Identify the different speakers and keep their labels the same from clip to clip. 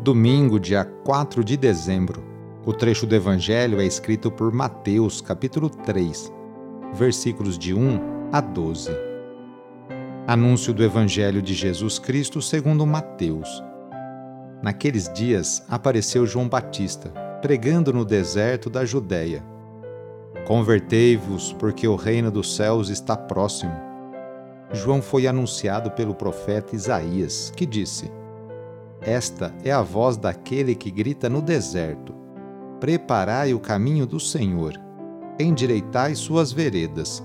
Speaker 1: domingo, dia 4 de dezembro. O trecho do Evangelho é escrito por Mateus, capítulo 3, versículos de 1 a 12. Anúncio do Evangelho de Jesus Cristo segundo Mateus. Naqueles dias apareceu João Batista, pregando no deserto da Judéia. Convertei-vos, porque o reino dos céus está próximo. João foi anunciado pelo profeta Isaías, que disse: esta é a voz daquele que grita no deserto: Preparai o caminho do Senhor, endireitai suas veredas.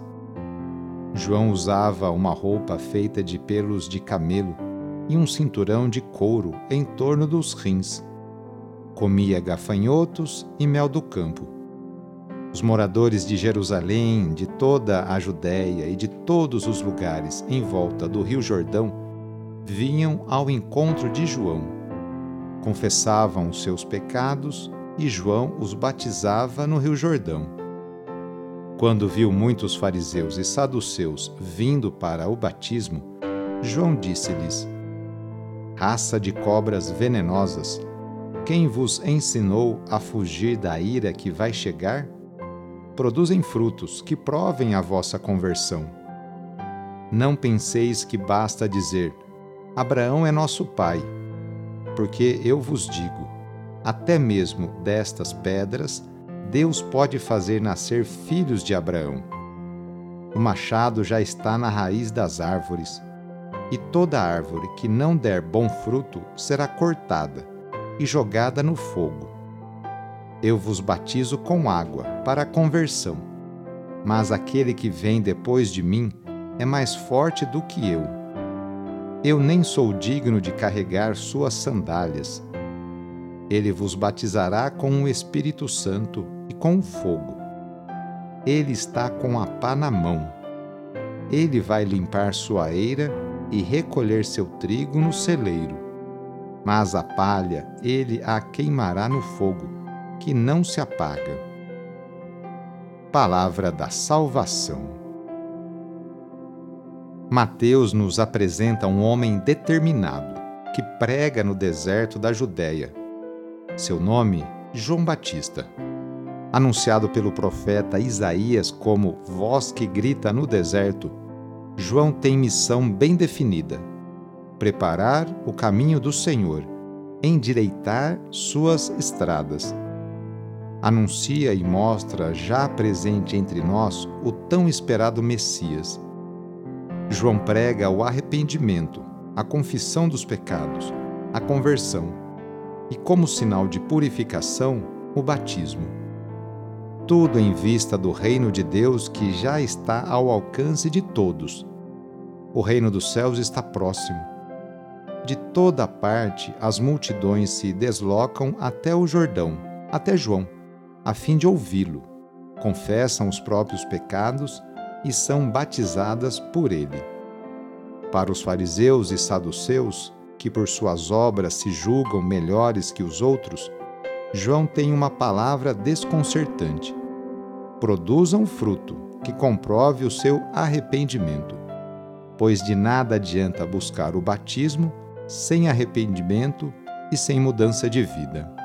Speaker 1: João usava uma roupa feita de pelos de camelo e um cinturão de couro em torno dos rins. Comia gafanhotos e mel do campo. Os moradores de Jerusalém, de toda a Judéia e de todos os lugares em volta do Rio Jordão vinham ao encontro de João. Confessavam os seus pecados e João os batizava no Rio Jordão. Quando viu muitos fariseus e saduceus vindo para o batismo, João disse-lhes: Raça de cobras venenosas, quem vos ensinou a fugir da ira que vai chegar? Produzem frutos que provem a vossa conversão. Não penseis que basta dizer: Abraão é nosso pai. Porque eu vos digo: até mesmo destas pedras, Deus pode fazer nascer filhos de Abraão. O machado já está na raiz das árvores, e toda árvore que não der bom fruto será cortada e jogada no fogo. Eu vos batizo com água para a conversão, mas aquele que vem depois de mim é mais forte do que eu eu nem sou digno de carregar suas sandálias. Ele vos batizará com o Espírito Santo e com o fogo. Ele está com a pá na mão. Ele vai limpar sua eira e recolher seu trigo no celeiro. Mas a palha ele a queimará no fogo, que não se apaga. Palavra da Salvação. Mateus nos apresenta um homem determinado que prega no deserto da Judéia. Seu nome, João Batista. Anunciado pelo profeta Isaías como voz que grita no deserto, João tem missão bem definida: preparar o caminho do Senhor, endireitar suas estradas. Anuncia e mostra já presente entre nós o tão esperado Messias João prega o arrependimento, a confissão dos pecados, a conversão e, como sinal de purificação, o batismo. Tudo em vista do reino de Deus que já está ao alcance de todos. O reino dos céus está próximo. De toda parte, as multidões se deslocam até o Jordão, até João, a fim de ouvi-lo. Confessam os próprios pecados e são batizadas por ele. Para os fariseus e saduceus, que por suas obras se julgam melhores que os outros, João tem uma palavra desconcertante. Produzam fruto que comprove o seu arrependimento, pois de nada adianta buscar o batismo sem arrependimento e sem mudança de vida.